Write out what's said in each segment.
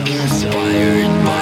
inspired by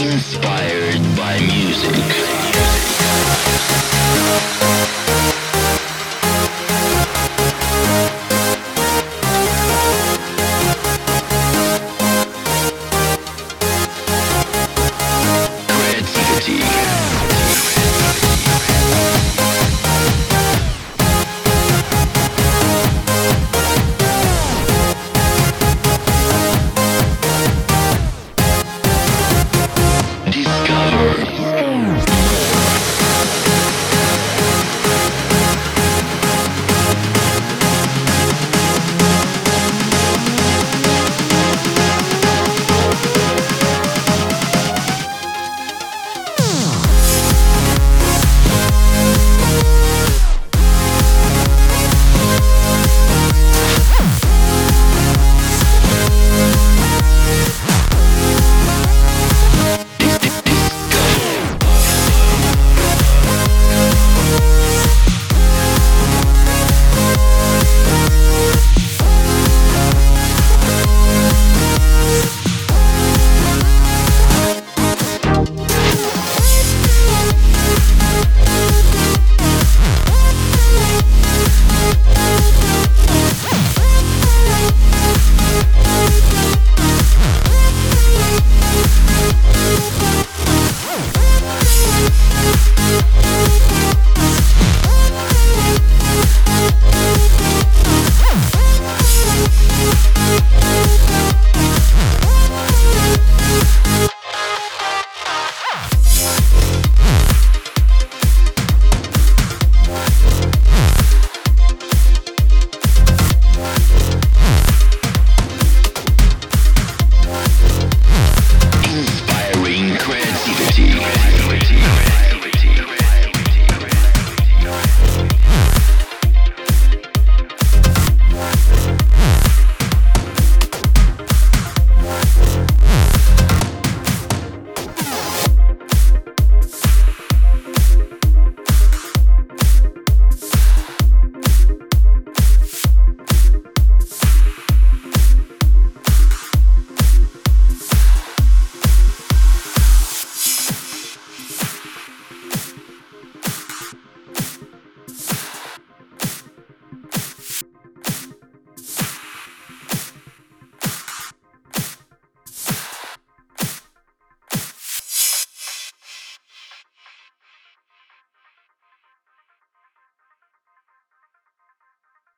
Inspired by music.